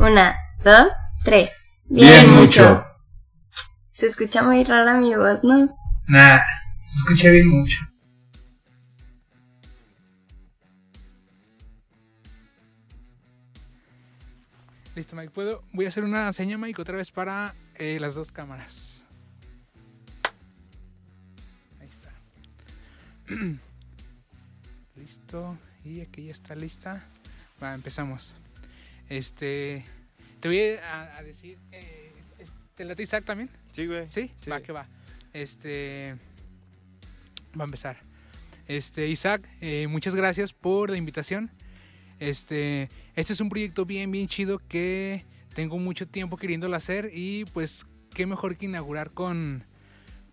Una, dos, tres. Bien, mucho. Se escucha muy rara mi voz, ¿no? Nah, se escucha bien mucho. Listo, Mike. ¿Puedo? Voy a hacer una seña, Mike, otra vez para eh, las dos cámaras. Ahí está. Listo. Y aquí ya está lista. Va, empezamos. Este. Te voy a, a decir. eh, ¿Te late Isaac también? Sí, güey. ¿Sí? Sí. Va, que va. Este. Va a empezar. Este, Isaac, eh, muchas gracias por la invitación. Este, este es un proyecto bien, bien chido que tengo mucho tiempo queriéndolo hacer y pues qué mejor que inaugurar con,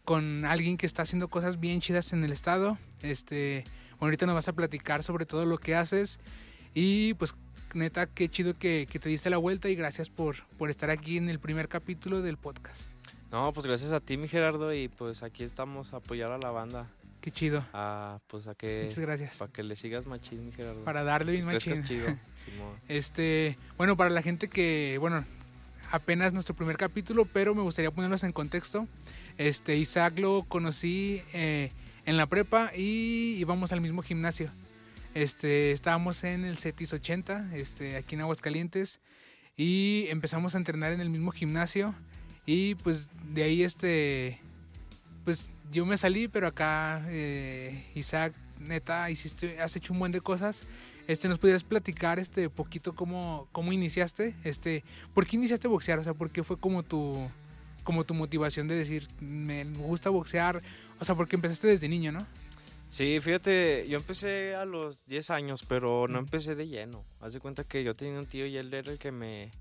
con alguien que está haciendo cosas bien chidas en el estado. Este, bueno, ahorita nos vas a platicar sobre todo lo que haces y pues neta, qué chido que, que te diste la vuelta y gracias por, por estar aquí en el primer capítulo del podcast. No, pues gracias a ti, mi Gerardo, y pues aquí estamos a apoyar a la banda. Qué chido. A, pues a que. Muchas gracias. Para que le sigas machín, mi Gerardo. Para darle bien machín. chido. Este, bueno, para la gente que, bueno, apenas nuestro primer capítulo, pero me gustaría ponerlos en contexto. Este, Isaac lo conocí eh, en la prepa y íbamos al mismo gimnasio. Este, estábamos en el CETIS 80, este, aquí en Aguascalientes, y empezamos a entrenar en el mismo gimnasio. Y pues de ahí, este, pues yo me salí, pero acá, eh, Isaac, neta, hiciste, has hecho un buen de cosas. Este, ¿nos pudieras platicar este poquito cómo, cómo iniciaste? Este, ¿por qué iniciaste a boxear? O sea, ¿por qué fue como tu como tu motivación de decir, me gusta boxear? O sea, porque empezaste desde niño, ¿no? Sí, fíjate, yo empecé a los 10 años, pero no empecé de lleno. Haz de cuenta que yo tenía un tío y él era el que me.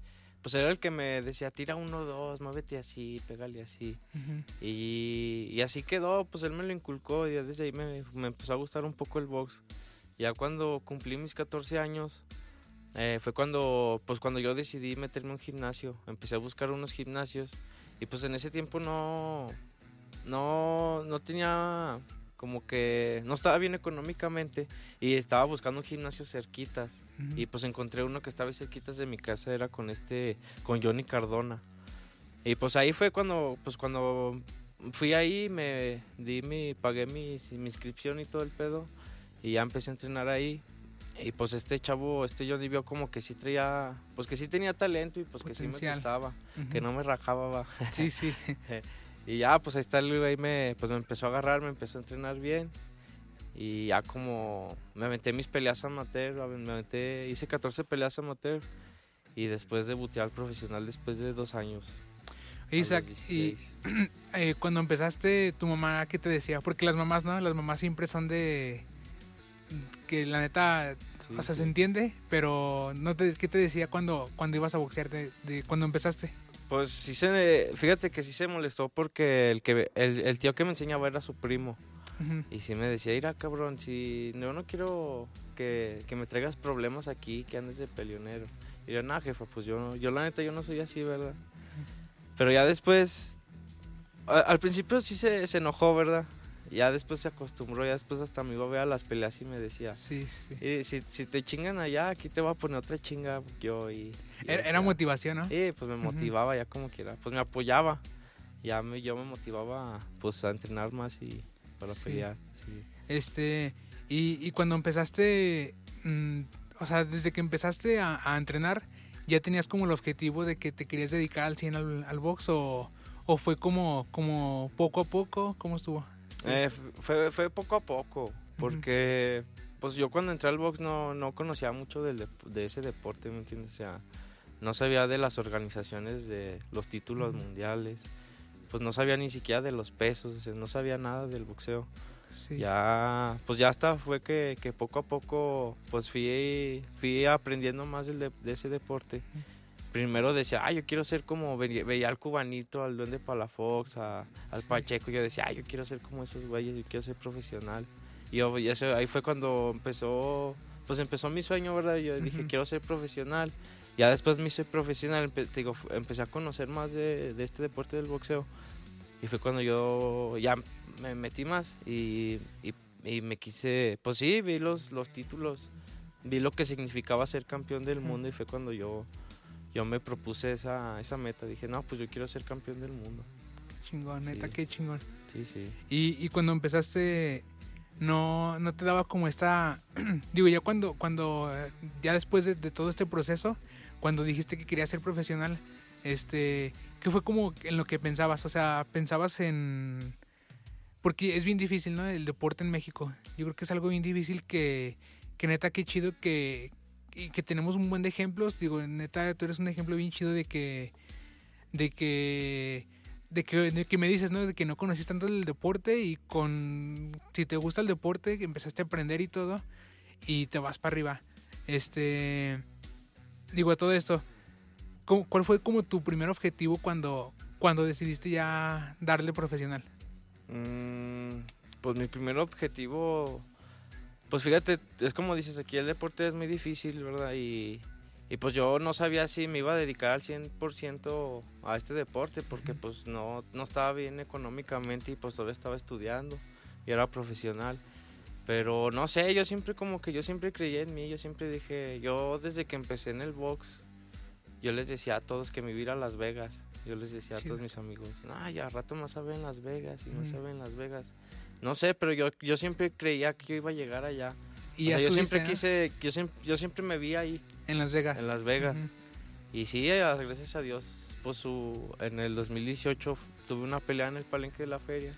Pues era el que me decía, tira uno, dos, muévete así, pégale así. Y, y así quedó, pues él me lo inculcó y desde ahí me, me empezó a gustar un poco el box. Ya cuando cumplí mis 14 años, eh, fue cuando, pues cuando yo decidí meterme a un gimnasio. Empecé a buscar unos gimnasios y pues en ese tiempo no, no, no tenía como que, no estaba bien económicamente y estaba buscando un gimnasio cerquitas. Ujú. Y pues encontré uno que estaba cerquitas de mi casa, era con este, con Johnny Cardona. Y pues ahí fue cuando, pues cuando fui ahí, me di mi, pagué mi, mi inscripción y todo el pedo. Y ya empecé a entrenar ahí. Y pues este chavo, este Johnny vio como que sí traía, pues que sí tenía talento y pues que sí me Potencial. gustaba, Ujú. que no me rajaba, va. Sí, sí. Y ya, pues ahí está el güey, me, pues me empezó a agarrar, me empezó a entrenar bien. Y ya como me aventé mis peleas amateur, a- me aventé, hice 14 peleas amateur. Y después debuté al profesional después de dos años. Isaac, y 16. eh, cuando empezaste, tu mamá, ¿qué te decía? Porque las mamás, ¿no? Las mamás siempre son de... Que la neta, Sí, o sea, sí. se entiende, pero no te, ¿qué te decía cuando, cuando ibas a boxear, de, de cuando empezaste? Pues sí se, fíjate que sí se molestó porque el, que, el, el tío que me enseñaba era su primo. Y sí me decía, mira cabrón, si yo no quiero que, que me traigas problemas aquí, que andes de peleonero. Y yo, no, jefa, pues yo, no- yo la neta, yo no soy así, ¿verdad? Pero ya después, a- al principio sí se, se enojó, ¿verdad? Ya después se acostumbró, ya después hasta me iba a ver a las peleas y me decía, Sí, sí. "Y si, si te chingan allá, aquí te voy a poner otra chinga yo. Y, y Era, decía, era motivación, ¿no? Sí, pues me motivaba ya como quiera, pues me apoyaba. Ya me, yo me motivaba pues a entrenar más y para Sí. pelear. Sí. Este, y, y cuando empezaste, mm, o sea, desde que empezaste a, a entrenar, ¿ya tenías como el objetivo de que te querías dedicar al 100 al, al box o, o fue como, como poco a poco? ¿Cómo estuvo? Eh, fue, fue poco a poco, porque pues yo cuando entré al box no, no conocía mucho del de ese deporte, ¿me entiendes? O sea, no sabía de las organizaciones de los títulos mundiales, pues no sabía ni siquiera de los pesos, o sea, no sabía nada del boxeo. sí. Ya, pues ya hasta fue que, que poco a poco pues fui, fui aprendiendo más del de, de ese deporte. Primero decía, ah, yo quiero ser como, veía, veía al cubanito, al duende Palafox, a- al Pacheco, yo decía, ah, yo quiero ser como esos güeyes, yo quiero ser profesional. Y, yo- y eso, ahí fue cuando empezó, pues empezó mi sueño, ¿verdad? Yo dije, Ujú. quiero ser profesional. Ya después me hice profesional, empe- te digo, empecé a conocer más de, de este deporte del boxeo. Y fue cuando yo ya me metí más y, y, y me quise, pues sí, vi los, los títulos, vi lo que significaba ser campeón del mundo y fue cuando yo, yo me propuse esa, esa meta. Dije, no, pues yo quiero ser campeón del mundo. Chingón, neta, Sí. qué chingón. Sí, sí. Y, y cuando empezaste, no, no te daba como esta. digo, ya cuando, cuando eh, ya después de, de todo este proceso, cuando dijiste que querías ser profesional, este, ¿qué fue como en lo que pensabas? O sea, pensabas en. Porque es bien difícil, ¿no? El deporte en México. Yo creo que es algo bien difícil que, que neta, qué chido que, y que tenemos un buen de ejemplos. Digo, neta, tú eres un ejemplo bien chido de que. De que de que, de que me dices, ¿no? De que no conociste tanto el deporte y con, si te gusta el deporte, empezaste a aprender y todo, y te vas para arriba. Este, digo, todo esto, ¿cómo- ¿cuál fue como tu primer objetivo cuando, cuando decidiste ya darle profesional? Mm, pues mi primer objetivo, pues fíjate, es como dices aquí, el deporte es muy difícil, ¿verdad? Y, y pues yo no sabía si me iba a dedicar al 100% a este deporte porque pues no, no estaba bien económicamente y pues todavía estaba estudiando y era profesional. Pero no sé, yo siempre como que yo siempre creía en mí, yo siempre dije, yo desde que empecé en el box, yo les decía a todos que me iba a ir a Las Vegas. Yo les decía a todos mis amigos, no, ya rato más ver en Las Vegas y más ver en Las Vegas. No sé, pero yo, yo siempre creía que yo iba a llegar allá. Y O ya sea, yo siempre ¿no? quise, yo siempre, yo siempre me vi ahí, en Las Vegas. en Las Vegas. Y sí, eh, gracias a Dios, pues su, en el 2018 f- tuve una pelea en el palenque de la feria.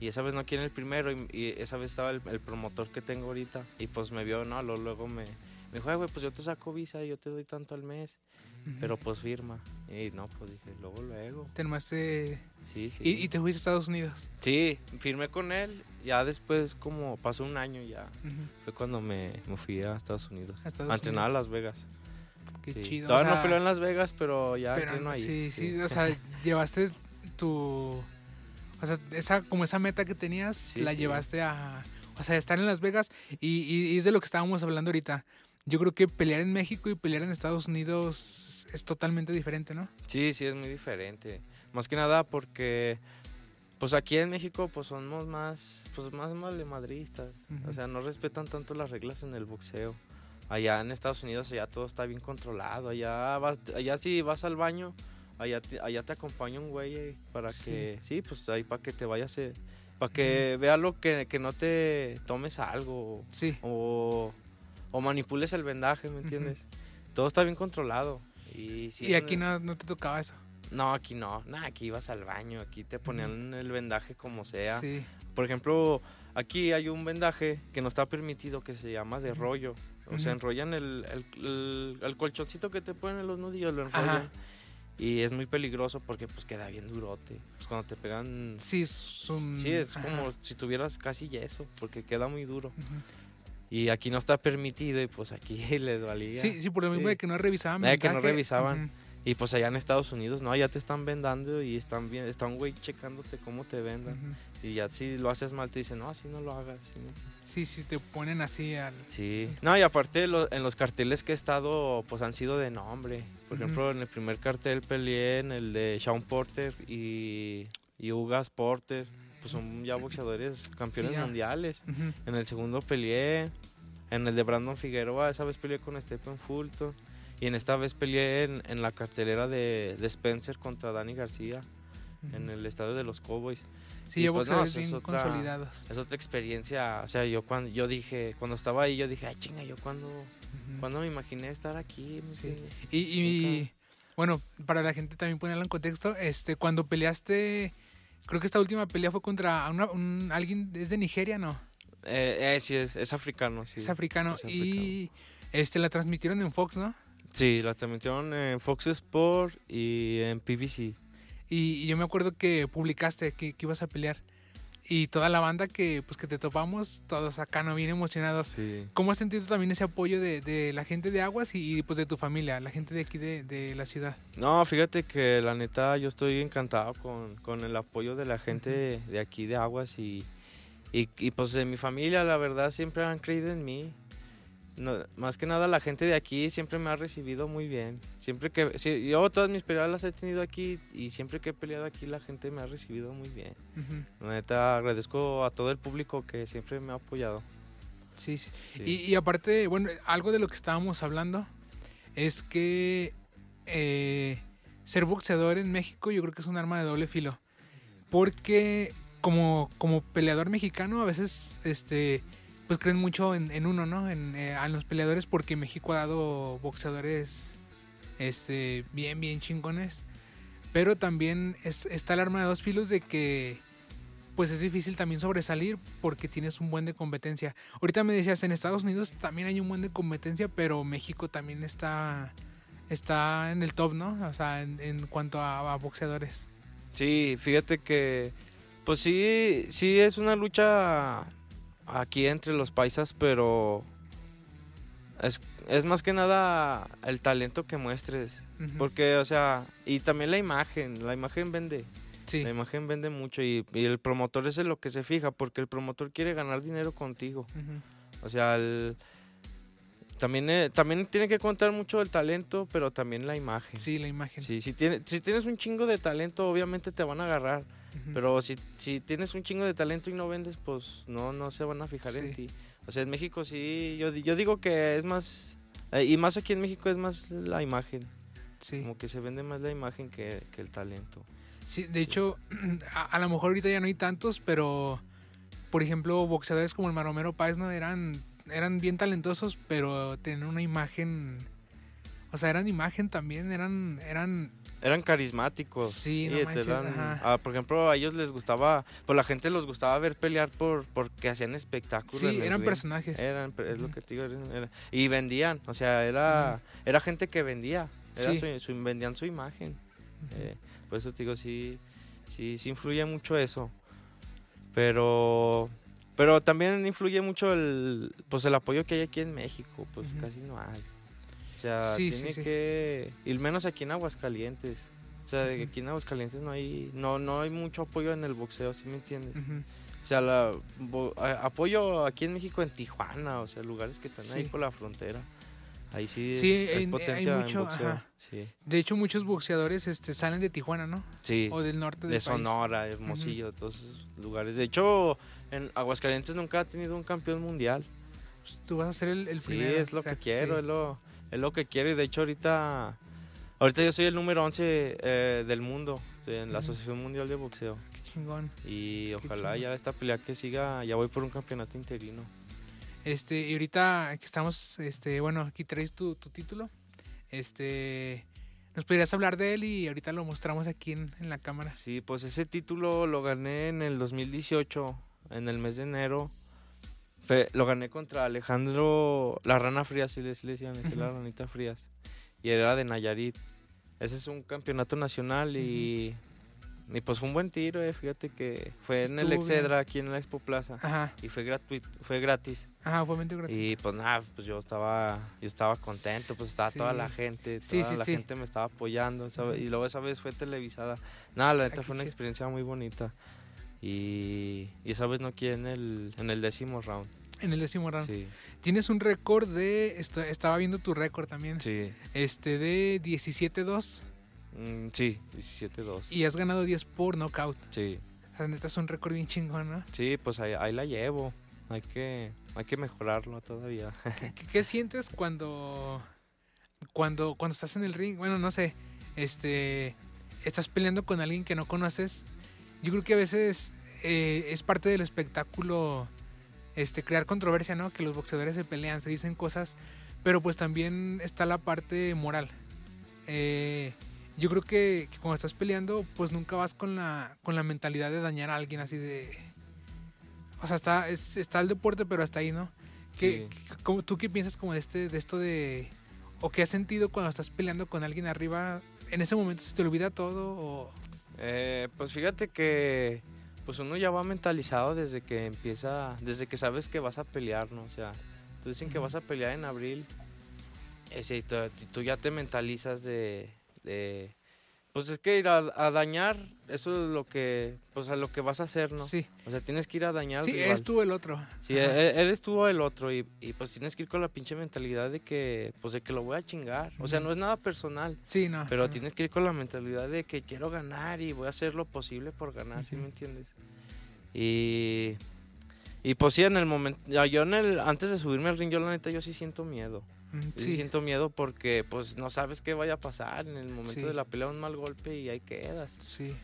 Y esa vez no quieren el primero y, y esa vez estaba el, el promotor que tengo ahorita. Y pues me vio, no, luego, me, me dijo, "Ay, güey, pues yo te saco visa y yo te doy tanto al mes. Pero pues firma. Y no, pues dije, luego, luego. Te armaste- Sí, sí. y, y te fuiste a Estados Unidos. Sí, firmé con él. Ya después, como pasó un año ya, fue cuando me, me fui a Estados Unidos. A Estados a entrenar a Unidos. Las Vegas. Qué Sí. chido. o Todavía sea, no peleo en Las Vegas, pero ya entreno ahí. sí, sí, o sea, llevaste tu... O sea, esa, como esa meta que tenías, Sí, la llevaste a... O sea, estar en Las Vegas y, y- y es de lo que estábamos hablando ahorita. Yo creo que pelear en México y pelear en Estados Unidos es totalmente diferente, ¿no? Sí, sí, es muy diferente. Más que nada porque, pues aquí en México, pues somos más, pues más malemadristas. Ujú. O sea, no respetan tanto las reglas en el boxeo. Allá en Estados Unidos, allá todo está bien controlado. Allá, vas, allá si vas al baño, allá te, allá te acompaña un güey eh, para Sí. que, sí, pues ahí para que te vayas, eh, para que vea lo que, que no te tomes algo Sí. o, o manipules el vendaje, ¿me entiendes? Todo está bien controlado. Y, es aquí una- no, no te tocaba eso. no, aquí no. Nah, aquí ibas al baño. Aquí te ponían el vendaje como sea. Sí. Por ejemplo, aquí hay un vendaje que no está permitido que se llama de rollo. O sea, enrollan el, el, el- el colchoncito que te ponen en los nudillos, lo Ajá. enrollan. Y es muy peligroso porque pues queda bien durote. Pues cuando te pegan... Sí, es un... Sí, es ajá. como si tuvieras casi yeso, porque queda muy duro. Ujú. Y aquí no está permitido y pues aquí les valía. Sí, sí, por lo mismo Sí. de que no revisaban. De que no revisaban. Y pues allá en Estados Unidos, no, ya te están vendando y están bien, está un güey checándote cómo te vendan. Y ya si lo haces mal te dicen, no, así no lo hagas. sí, no". Sí, sí, te ponen así al... Sí. No, y aparte lo- en los carteles que he estado, pues han sido de nombre. Por ejemplo, en el primer cartel peleé en el de Sean Porter y, y Ugas Porter. Pues son ya boxeadores campeones ya. mundiales. En el segundo peleé. En el de Brandon Figueroa, esa vez peleé con Stephen Fulton. Y en esta vez peleé en, en la cartelera de, de Spencer contra Danny García. En el estadio de los Cowboys. Sí, y ya pues, no, es otra- consolidados. Es otra experiencia. O sea, yo cuando yo dije, cuando estaba ahí, yo dije, ay chinga, yo cuando, cuando me imaginé estar aquí. ¿me Sí. Y, y, bueno, para la gente también ponerlo en contexto, este, cuando peleaste, creo que esta última pelea fue contra una- un, alguien, es de Nigeria, ¿no? Eh, eh, sí, es, es africano, sí. es africano. es Y este, la transmitieron en Fox, ¿no? Sí, la transmitieron en Fox Sport y en PBC. Y, y yo me acuerdo que publicaste que, que ibas a pelear. Y toda la banda que, pues, que te topamos, todos acá, ¿no? Bien emocionados. Sí. ¿Cómo has sentido también ese apoyo de, de la gente de Aguas y, pues de tu familia, la gente de aquí de, de la ciudad? No, fíjate que la neta yo estoy encantado con, con el apoyo de la gente de, de aquí de Aguas y, y, y, pues de mi familia, la verdad siempre han creído en mí. No, más que nada la gente de aquí siempre me ha recibido muy bien. Siempre que yo todas mis peleas las he tenido aquí y siempre que he peleado aquí la gente me ha recibido muy bien. Ujú. La neta agradezco a todo el público que siempre me ha apoyado. Sí, sí. Sí. Y, y aparte, bueno, algo de lo que estábamos hablando es que eh, ser boxeador en México yo creo que es un arma de doble filo. Porque como, como peleador mexicano a veces este pues creen mucho en, uno, ¿no? En, eh, a los peleadores porque México ha dado boxeadores este bien, bien chingones. Pero también es, está el arma de dos filos de que pues es difícil también sobresalir porque tienes un buen de competencia. Ahorita me decías, en Estados Unidos también hay un buen de competencia, pero México también está, está en el top, ¿no? O sea, en, en cuanto a, a boxeadores. Sí, fíjate que, pues sí, sí es una lucha aquí entre los paisas, pero es, es más que nada el talento que muestres. Porque, o sea, y también la imagen, la imagen vende. Sí, La imagen vende mucho y, y el promotor es lo que se fija, porque el promotor quiere ganar dinero contigo. O sea, el- también, eh, también tiene que contar mucho el talento, pero también la imagen. sí, la imagen. Sí, si, tiene- si tienes un chingo de talento, obviamente te van a agarrar. Ujú. Pero si, si tienes un chingo de talento y no vendes, pues no, no se van a fijar Sí. en ti. O sea, en México sí, yo, yo digo que es más, eh, y más aquí en México es más la imagen. sí. Como que se vende más la imagen que, que el talento. Sí, de hecho, a, a lo mejor ahorita ya no hay tantos, pero por ejemplo, boxeadores como el Maromero Páez no eran eran bien talentosos, pero tenían una imagen o sea, eran imagen también, eran eran Eran carismáticos. Sí, no manches, ah, por ejemplo, a ellos les gustaba, pues la gente los gustaba ver pelear por porque hacían espectáculo. en sí, eran ring. personajes. Eran, es lo que te digo. era- y vendían, o sea, era, era gente que vendía. Era Sí. su, su- vendían su imagen. Eh, por eso te digo, sí, sí, sí influye mucho eso. Pero, pero también influye mucho el, pues el apoyo que hay aquí en México, pues casi no hay. O sea, Sí, sí, tiene sí. que, y menos aquí en Aguascalientes. O sea, de que Ujú. aquí en Aguascalientes no hay, no, no hay mucho apoyo en el boxeo, ¿sí me entiendes? Ujú. O sea, la, bo- a- apoyo aquí en México en Tijuana, o sea, lugares que están ahí Sí. por la frontera. Ahí sí, Sí, es, en- hay potencia mucho, en boxeo. Sí, De hecho, muchos boxeadores este salen de Tijuana, ¿no? sí. O del norte del de país. Sonora, Hermosillo, todos esos lugares. De hecho, en Aguascalientes nunca ha tenido un campeón mundial. Pues, Tú vas a ser el, el sí, primero. es lo o sea, que quiero, sí. es, lo, es lo que quiero. Y de hecho, ahorita, ahorita yo soy el número 11 eh, del mundo, en la. Asociación Mundial de Boxeo. Qué chingón. Y ojalá chingón. ya esta pelea que siga, ya voy por un campeonato interino. Este, y ahorita que estamos, este, bueno, aquí traes tu, tu título. Este, nos podrías hablar de él y ahorita lo mostramos aquí en, en la cámara. Sí, pues ese título lo gané en el 2018, en el mes de enero. Fe- lo gané contra Alejandro La Rana Frías, sí le, sí le decían, ese, la ranita Frías. Y era de Nayarit. Ese es un campeonato nacional y, y pues fue un buen tiro, eh, fíjate que fue en el Estuvo bien. Excedra, aquí en la Expo Plaza. Ajá, Y fue gratuito, fue gratis. ajá, fue gratis. Y pues nada, pues yo estaba, yo estaba contento, pues estaba toda la Sí. gente, Sí, toda sí, la sí. gente me estaba apoyando, ¿sabe? Ujú. y luego esa vez fue televisada. Nada, la neta fue una experiencia muy bonita. Y, y esa vez no quedé en el, en el décimo round. En el décimo round. Sí, Tienes un récord de, esto- estaba viendo tu récord también, sí, este, de 17-2 Mm, sí, 17-2. y has ganado 10 por knockout. Sí, O sea, neta es un récord bien chingón, ¿no? sí, pues ahí, ahí la llevo. Hay que, hay que mejorarlo todavía. ¿Qué, qué sientes cuando, cuando, cuando estás en el ring? Bueno, no sé, este, estás peleando con alguien que no conoces. Yo creo que a veces eh, es parte del espectáculo, este, crear controversia, ¿no? Que los boxeadores se pelean, se dicen cosas, pero pues también está la parte moral. Eh, yo creo que, que cuando estás peleando, pues nunca vas con la, con la mentalidad de dañar a alguien así de... O sea, está, es- está el deporte, pero hasta ahí, ¿no? ¿Qué, Sí. cómo- ¿Tú qué piensas como de, este, de esto de... o qué has sentido cuando estás peleando con alguien arriba? ¿En ese momento se te olvida todo o...? Eh, pues fíjate que pues uno ya va mentalizado desde que empieza, desde que sabes que vas a pelear, ¿no? O sea, tú dicen que vas a pelear en abril, ese, y tú, tú ya te mentalizas de, de, pues es que ir a, a dañar, eso es lo que, pues a lo que vas a hacer, ¿no? Sí, O sea, tienes que ir a dañar sí, eres tú el otro. Sí, e- eres tú el otro y, y, pues tienes que ir con la pinche mentalidad de que, pues de que lo voy a chingar. O sea, no es nada personal. Sí, no. Pero tienes que ir con la mentalidad de que quiero ganar y voy a hacer lo posible por ganar, ¿sí me entiendes? Y, y pues sí, en el momento, yo en el, antes de subirme al ring, yo la neta, yo sí siento miedo. Mm, Yo sí siento miedo porque pues no sabes qué vaya a pasar. En el momento Sí. de la pelea un mal golpe y ahí quedas. sí.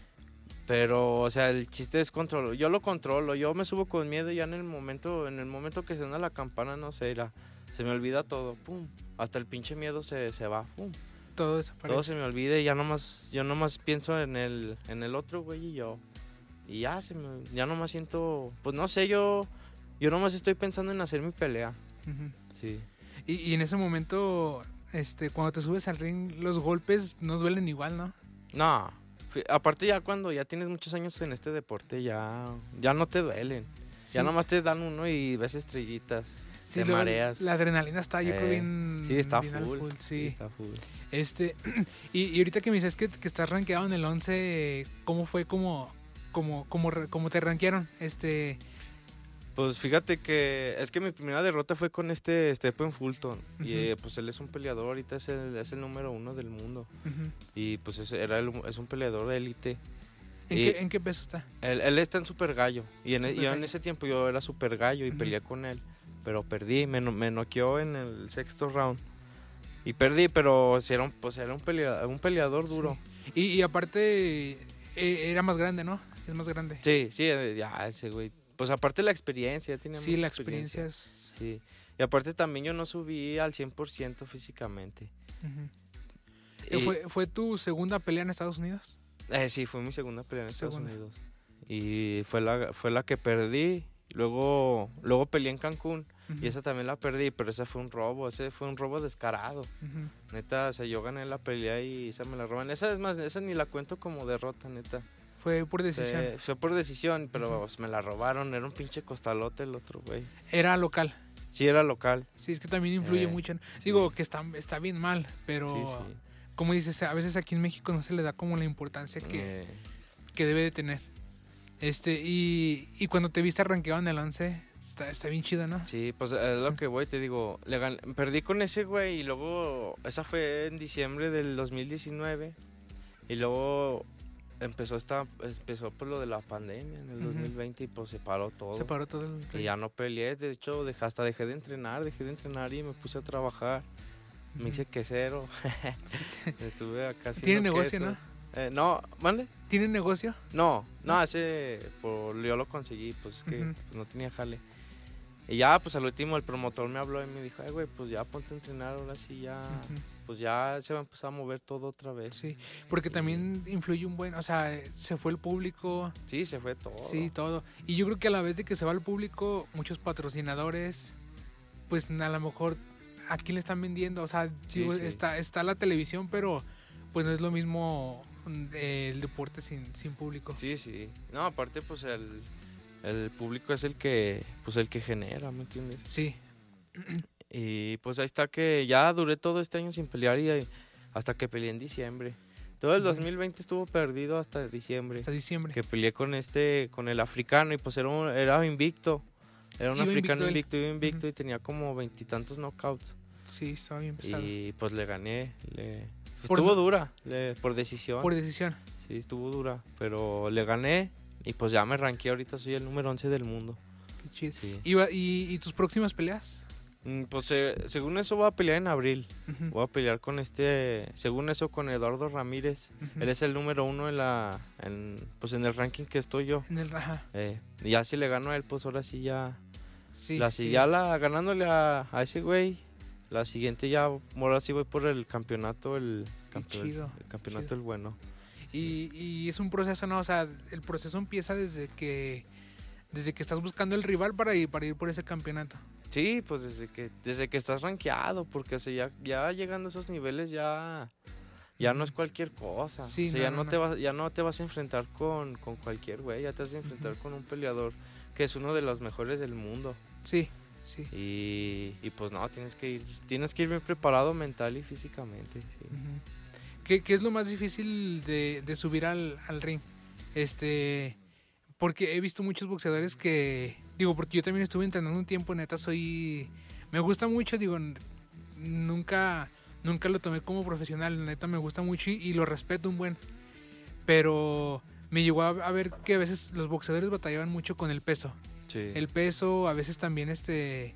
Pero, o sea, el chiste es controlo. Yo lo controlo, yo me subo con miedo y ya en el momento, en el momento que suena la campana, no sé, la- se me olvida todo, pum. Hasta el pinche miedo se, se va, pum. Todo desaparece. Todo se me olvida y ya nomás, yo nomás pienso en el, en el otro güey y yo. Y ya se me, ya nomás siento, pues no sé, yo, yo nomás estoy pensando en hacer mi pelea. Sí. Y, y en ese momento, este, cuando te subes al ring, los golpes no duelen igual, ¿no? No, aparte ya cuando ya tienes muchos años en este deporte, ya, ya no te duelen. Ya nomás te dan uno y ves estrellitas. Sí, te mareas. La adrenalina está, yo creo, Eh, bien. Sí, está bien al full. sí. está full. Este, y, y ahorita que me dices que, que estás rankeado en el 11, ¿cómo fue como, como, como, como te rankearon? Este, Pues fíjate que es que mi primera derrota fue con este Stephen Fulton. Y eh, pues él es un peleador, ahorita es el, es el número uno del mundo. Y pues es, era el- es un peleador de élite. ¿En, Y- qué, ¿En qué peso está? Él, él está en super gallo. Y en, Super yo en ese tiempo yo era super gallo y peleé con él. Pero perdí, me, me noqueó en el sexto round. Y perdí, pero era un, pues era un, pelea- un peleador duro. Y, y aparte, eh, era más grande, ¿no? Es más grande. Sí, sí, eh, ya ese güey. Pues aparte la experiencia, ya tenía Sí, la experiencia es... Sí. Y aparte también yo no subí al 100% físicamente. Y- ¿Fue, ¿Fue tu segunda pelea en Estados Unidos? eh, sí, fue mi segunda pelea en Estados Segunda. Unidos. Y fue la, fue la que perdí. Luego, luego peleé en Cancún y esa también la perdí, pero esa fue un robo, ese fue un robo descarado. Neta, o sea, yo gané la pelea y esa me la roban. Esa es más, esa ni la cuento como derrota, neta. Fue por decisión. Fue, fue por decisión, pero pues, me la robaron. Era un pinche costalote el otro, güey. Era local. Sí, era local. Sí, es que también influye Eh, mucho. Digo que está, está bien mal, pero Sí, sí. como dices, a veces aquí en México no se le da como la importancia que, Eh, que debe de tener. Este, y, y cuando te viste rankeado en el 11, está, está bien chido, ¿no? Sí, pues es lo que voy, te digo. le perdí con ese güey y luego. Esa fue en diciembre del 2019. Y luego empezó esta empezó por lo de la pandemia en el Ujú. 2020 y pues se paró todo. Se paró todo el... Y ya no peleé, de hecho dejé, hasta dejé de entrenar, dejé de entrenar y me puse a trabajar. Me hice quesero. Estuve acá Tiene negocio, ¿no? Eh, no, ¿mande? ¿Tienen negocio? No, no, ese por, yo lo conseguí, pues es que pues, no tenía jale. Y ya, pues al último el promotor me habló y me dijo, ay, güey, pues ya ponte a entrenar, ahora sí ya. Pues ya se va a empezar a mover todo otra vez. Sí, porque también influye un buen, o sea, eh, se fue el público, Sí, se fue todo. sí, todo. Y yo creo que a la vez de que se va el público, muchos patrocinadores, pues a lo mejor aquí le están vendiendo, o sea, Sí, digo, sí. Está, está la televisión, pero pues no es lo mismo mm, el deporte sin, sin público. Sí, sí. No, aparte, pues el, el público es el que, pues el que genera, ¿me entiendes? Sí, Y pues ahí está que ya duré todo este año sin pelear y eh, hasta que peleé en diciembre. Todo el Ujú. 2020 estuvo perdido hasta diciembre. hasta diciembre. que peleé con este, con el africano y pues era, un- era invicto. Era un Iba africano invicto iba invicto y tenía como veintitantos knockouts. Sí, estaba bien pesado. Y pues le gané. Le, Por estuvo dura, le- por decisión. Por decisión. Sí, estuvo dura, pero le gané y pues ya me ranqué. Ahorita soy el número 11 del mundo. Qué chido. Sí. ¿Y, va- y, y tus próximas peleas? Mm, Pues eh, según eso voy a pelear en abril. Ujú, Voy a pelear con este, según eso con Eduardo Ramírez. Él es el número uno en la, en, pues en el ranking que estoy yo. En el raja. Eh, y ya si le gano a él, pues ahora sí ya. Sí, la, sí. ya la, ganándole a, a ese güey, la siguiente ya, ahora sí voy por el campeonato, el, chido, el campeonato chido. el bueno. Y, y es un proceso, ¿no? O sea, el proceso empieza desde que desde que estás buscando el rival para ir, para ir por ese campeonato. Sí, pues desde que, desde que estás rankeado, porque o sea, ya, ya llegando a esos niveles ya, ya no es cualquier cosa. Sí, o sea, no, ya, no, te vas, ya no te vas a enfrentar con, con cualquier güey, ya te vas a enfrentar con un peleador que es uno de los mejores del mundo. Sí, sí. Y, y pues no, tienes que ir, tienes que ir bien preparado mental y físicamente. sí. ¿Qué, qué es lo más difícil de, de subir al, al ring? Este, porque he visto muchos boxeadores que, digo, porque yo también estuve entrenando un tiempo, neta, soy, me gusta mucho, digo, nunca, nunca lo tomé como profesional, neta, me gusta mucho y, y lo respeto un buen, pero me llegó a, a ver que a veces los boxeadores batallaban mucho con el peso. Sí. El peso, a veces también este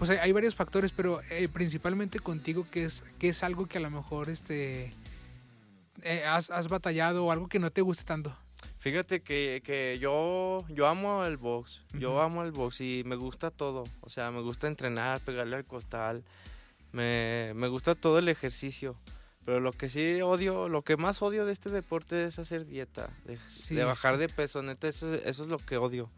pues hay, hay varios factores, pero eh, principalmente contigo, que es, que es algo que a lo mejor este eh, has, has batallado o algo que no te guste tanto. Fíjate que, que yo, yo amo el box, yo amo el box y me gusta todo. O sea, me gusta entrenar, pegarle al costal, me, me gusta todo el ejercicio. Pero lo que sí odio, lo que más odio de este deporte es hacer dieta, de, Sí, de bajar sí. de peso, neta, eso, eso es lo que odio.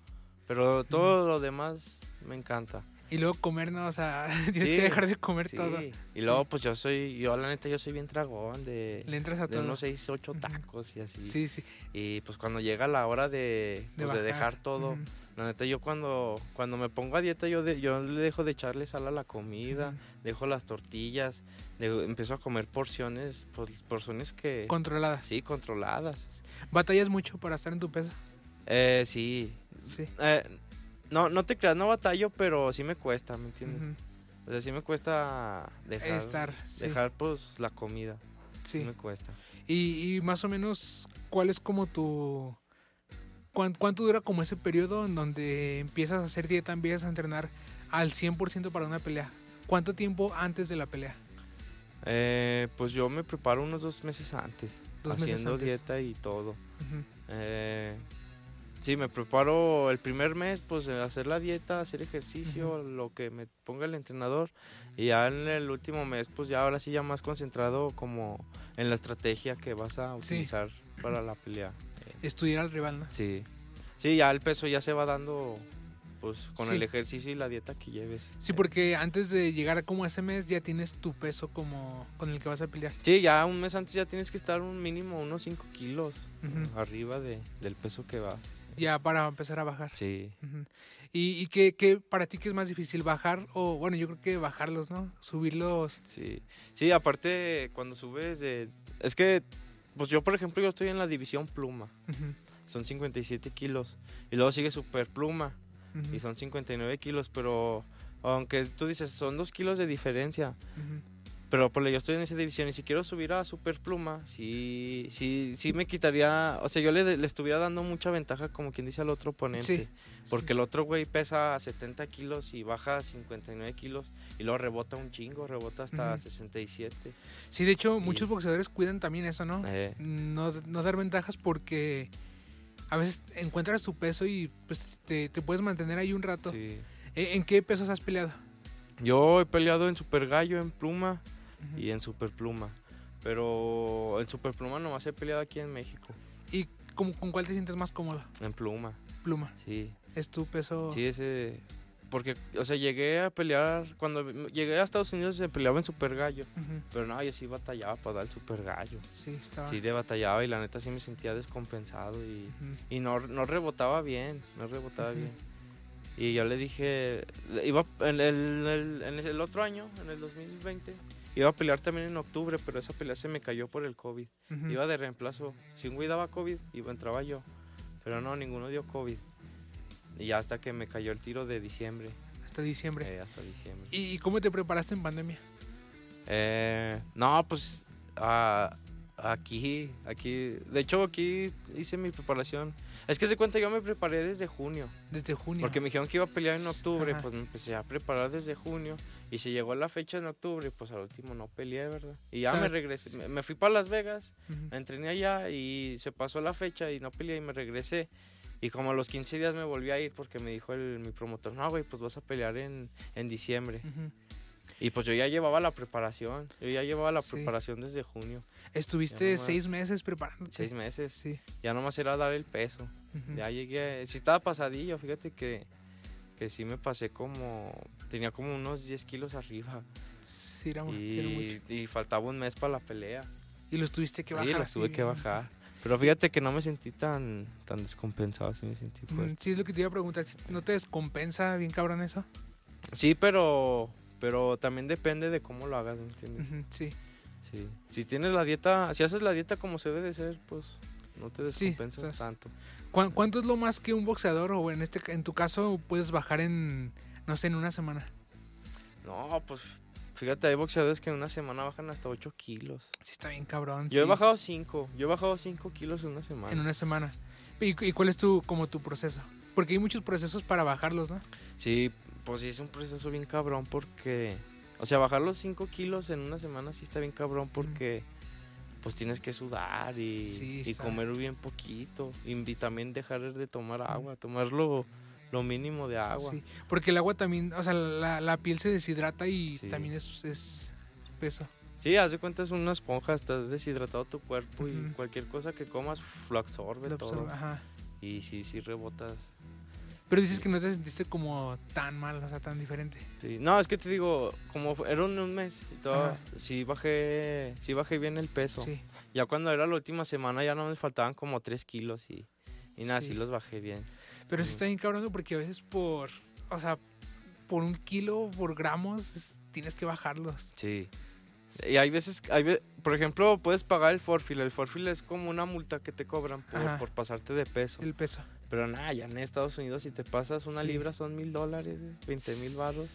Pero todo lo demás me encanta. Y luego comer, no, o sea, tienes Sí, que dejar de comer Sí. todo. Y Sí. luego pues yo soy, yo la neta yo soy bien tragón de, Le entras a de todo. unos 6, 8 Ujú. tacos y así. Sí, sí. Y pues cuando llega la hora de, De, pues, de dejar todo, la neta yo cuando, cuando me pongo a dieta yo, de- yo le dejo de echarle sal a la comida, dejo las tortillas, de- empiezo a comer porciones, pues, porciones que... Controladas. Sí, controladas. ¿Batallas mucho para estar en tu peso? Eh, sí. Sí. Eh, no, no te creas, no batallo, pero sí me cuesta, ¿me entiendes? O sea, sí me cuesta dejar, Estar, sí. dejar pues la comida. Sí. Sí. me cuesta. Y, y más o menos, ¿cuál es como tu... cuán- ¿Cuánto dura como ese periodo en donde empiezas a hacer dieta, empiezas a entrenar al 100% para una pelea? ¿Cuánto tiempo antes de la pelea? Eh, pues yo me preparo unos dos meses antes, Dos meses haciendo antes. dieta y todo. Eh, sí, me preparo el primer mes, pues eh, hacer la dieta, hacer ejercicio, lo que me ponga el entrenador. Y ya en el último mes, pues ya ahora sí ya más concentrado como en la estrategia que vas a Sí. utilizar para la pelea. Estudiar al rival, ¿no? sí. Sí, ya el peso ya se va dando pues con Sí. el ejercicio y la dieta que lleves. Sí, porque antes de llegar a como ese mes ya tienes tu peso como con el que vas a pelear. Sí, ya un mes antes ya tienes que estar un mínimo unos 5 kilos Ujú. arriba de, del peso que vas. Ya para empezar a bajar. Sí. ¿Y, y qué, qué para ti qué es más difícil? ¿Bajar o, bueno, yo creo que bajarlos, ¿no? Subirlos. Sí, sí, aparte cuando subes. Es que, pues yo por ejemplo, yo estoy en la división pluma, Ujú, son 57 kilos, y luego sigue super pluma, ujú, y son 59 kilos, pero aunque tú dices, son 2 kilos de diferencia. Pero por yo estoy en esa división, y si quiero subir a super pluma, sí, sí, sí me quitaría, o sea, yo le, le estuviera dando mucha ventaja como quien dice al otro oponente. Sí, Porque el otro güey pesa 70 kilos y baja 59 kilos y luego rebota un chingo, rebota hasta Ujú. 67. Sí, de hecho, Y- muchos boxeadores cuidan también eso, ¿no? Eh, No, no dar ventajas porque a veces encuentras tu peso y pues te, te puedes mantener ahí un rato. sí. ¿E- ¿En qué pesos has peleado? Yo he peleado en Super Gallo, en Pluma Ujú. y en Super Pluma. Pero en Super Pluma nomás he peleado aquí en México. ¿Y cómo- con cuál te sientes más cómodo? En Pluma, Pluma. sí. ¿Es tu peso? Sí, ese... Porque, o sea, llegué a pelear... Cuando llegué a Estados Unidos se peleaba en Super Gallo. Ujú. Pero no, yo sí batallaba para dar el Super Gallo. Sí, estaba. Sí, de batallaba y la neta sí me sentía descompensado y... Ujú. Y no, no rebotaba bien, no rebotaba Ujú. bien. Y yo le dije, iba en el, el- en el otro año, en el 2020, iba a pelear también en octubre, pero esa pelea se me cayó por el COVID. Iba de reemplazo. Si un güey daba COVID, iba, entraba yo. Pero no, ninguno dio COVID. Y ya hasta que me cayó el tiro de diciembre. Hasta diciembre. eh, hasta diciembre. ¿Y cómo te preparaste en pandemia? Eh, no, pues ah, aquí, aquí, de hecho aquí hice mi preparación. Es que se cuenta, yo me preparé desde junio. Desde junio. Porque me dijeron que iba a pelear en octubre, Ajá. pues me empecé a preparar desde junio. Y se llegó la fecha en octubre, pues al último no peleé, ¿verdad? Y ya me regresé, me, me fui para Las Vegas, Ujú. entrené allá y se pasó la fecha y no peleé y me regresé. Y como a los 15 días me volví a ir porque me dijo el, mi promotor, no, güey, pues vas a pelear en, en diciembre. Y pues yo ya llevaba la preparación, yo ya llevaba la Sí. preparación desde junio, Estuviste nomás. seis meses preparándote. seis meses. Sí. Ya nomás era dar el peso. Ujú. Ya llegué, sí estaba pasadillo, fíjate que, que sí me pasé como, tenía como unos 10 kilos arriba Sí, era, mu- sí era y, mucho. y faltaba un mes para la pelea. Y los tuviste que bajar. Sí, los tuve que bien. bajar. Pero fíjate que no me sentí tan, tan descompensado, sí me sentí Mm, fuerte. Sí, es lo que te iba a preguntar. ¿No te descompensa bien cabrón eso? Sí, pero, pero también depende de cómo lo hagas, ¿me entiendes? Sí. Sí. Si tienes la dieta, si haces la dieta como se debe de ser, pues no te Sí, descompensas tanto. ¿Cuán- ¿Cuánto es lo más que un boxeador o en este en tu caso puedes bajar en no sé en una semana? No, pues fíjate, hay boxeadores que en una semana bajan hasta 8 kilos. Sí está bien cabrón. Yo he bajado 5, yo he bajado 5 kilos en una semana. en una semana. ¿Y, y cuál es tu como tu proceso? Porque hay muchos procesos para bajarlos, ¿no? Sí, pues sí es un proceso bien cabrón porque, o sea, bajar los 5 kilos en una semana sí está bien cabrón porque, pues tienes que sudar y, Sí, y está. comer bien poquito. Y, también dejar de tomar agua, tomar lo, mínimo de agua. Sí, porque el agua también, o sea, la, la piel se deshidrata y Sí. también es, es peso. Sí, haz de cuenta es una esponja, estás deshidratado tu cuerpo y cualquier cosa que comas lo absorbe Lo todo. absorbe, ajá. Y sí, sí rebotas. Pero dices que no te sentiste como tan mal, o sea, tan diferente. Sí. No, es que te digo, como era un, un mes y todo, Ajá. sí bajé, sí bajé bien el peso. Sí. Ya cuando era la última semana ya no me faltaban como 3 kilos y, y nada, sí. Sí. los bajé bien. Pero sí Sí. está bien cabrón, porque a veces por, o sea, por un kilo, por gramos, es- tienes que bajarlos. Sí. Y hay veces, hay por ejemplo, puedes pagar el forfil. El forfil es como una multa que te cobran por pasarte de peso. El peso. Pero nada, ya en Estados Unidos si te pasas una Sí. libra son mil dólares, güey, 20 mil baros.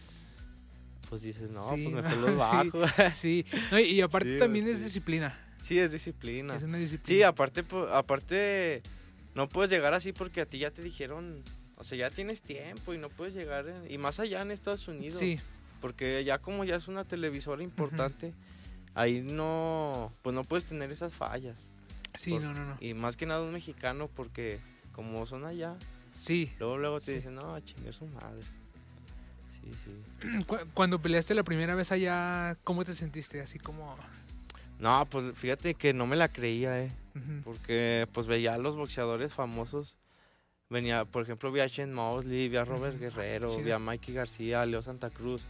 Pues dices, no, Sí, pues no, mejor los sí. bajo. Sí. No, y, aparte Sí, también es sí. disciplina. sí, es disciplina. Es una Sí, disciplina. aparte, po- aparte, no puedes llegar así porque a ti ya te dijeron, o sea, ya tienes tiempo y no puedes llegar, en- y más allá en Estados Unidos, Sí, porque ya como ya es una televisora importante, ahí no, pues no puedes tener esas fallas. sí, Por- no, no, no. Y más que nada un mexicano, porque como son allá, Sí. luego luego te Sí. dicen, no, a chingar su madre. Sí, sí. Cu- Cuando peleaste la primera vez allá, ¿cómo te sentiste? Así como... No, pues fíjate que no me la creía, eh. Porque pues veía a los boxeadores famosos. Venía, por ejemplo, vi a Shane Mosley, vi a Robert Guerrero, chido. vi a Mikey García, Leo Santa Cruz.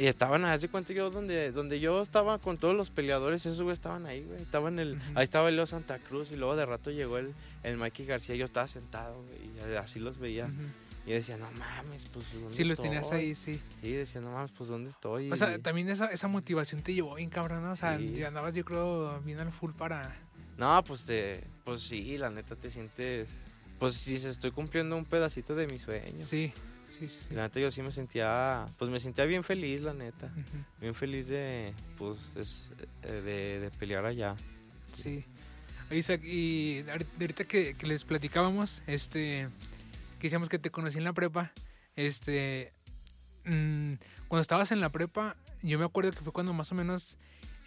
Y estaban, hace cuenta yo, donde, donde yo estaba con todos los peleadores, esos güey estaban ahí, güey. Estaban el, Ujú. Ahí estaba el Leo Santa Cruz y luego de rato llegó el, el Mikey García. Yo estaba sentado, güey, y así los veía. Ujú. Y yo decía, no mames, pues ¿dónde Sí, los tenías estoy?". ahí, sí. Sí, decía, no mames, pues ¿dónde estoy? O sea, Y- también esa, esa motivación te llevó bien cabrón, ¿no? O sea, Sí. andabas yo creo bien al full para... No, pues te, pues sí, la neta te sientes, pues sí, estoy cumpliendo un pedacito de mi sueño. Sí, sí, sí. sí. La neta yo sí me sentía, pues me sentía bien feliz, la neta. Bien feliz de, pues, es, eh, de, de pelear allá. Sí. Isaac, y ahori- ahorita que, que les platicábamos, este, que decíamos que te conocí en la prepa, este, mm, cuando estabas en la prepa, yo me acuerdo que fue cuando más o menos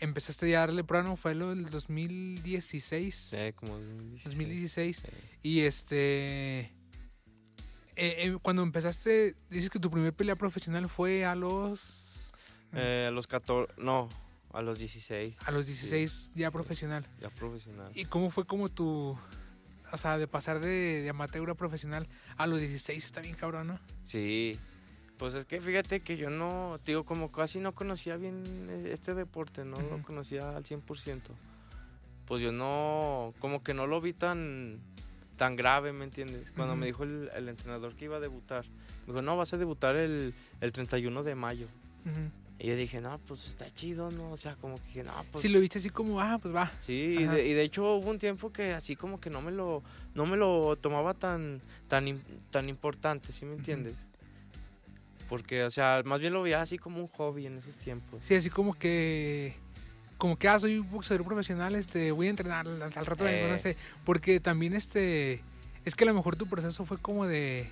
empezaste ya a darle plano, fue lo del 2016, Sí, como 2016. 2016, Sí. y este, eh, eh, cuando empezaste, dices que tu primer pelea profesional fue a los, Eh, a los 14, no, a los 16, a los 16 ya profesional. ya profesional. ¿Y cómo fue como tu... O sea, de pasar de, de amateur a profesional a los 16 está bien cabrón, ¿no? Sí, pues es que fíjate que yo no, digo, como casi no conocía bien este deporte, no lo conocía al 100%. Pues yo no, como que no lo vi tan, tan grave, ¿me entiendes? Cuando me dijo el, el entrenador que iba a debutar, me dijo, no, vas a debutar el, el 31 de mayo. Y yo dije, no, pues está chido, ¿no? O sea, como que dije, no, pues... Si lo viste así como, ah, pues va. Sí, y de, y de hecho hubo un tiempo que así como que no me lo, no me lo tomaba tan, tan, tan importante, ¿sí me entiendes? Porque, o sea, más bien lo veía así como un hobby en esos tiempos. Sí, así como que... Como que, ah, soy un boxeador profesional, este, voy a entrenar al, al rato, vengo, no Eh. sé. Porque también, este... Es que a lo mejor tu proceso fue como de...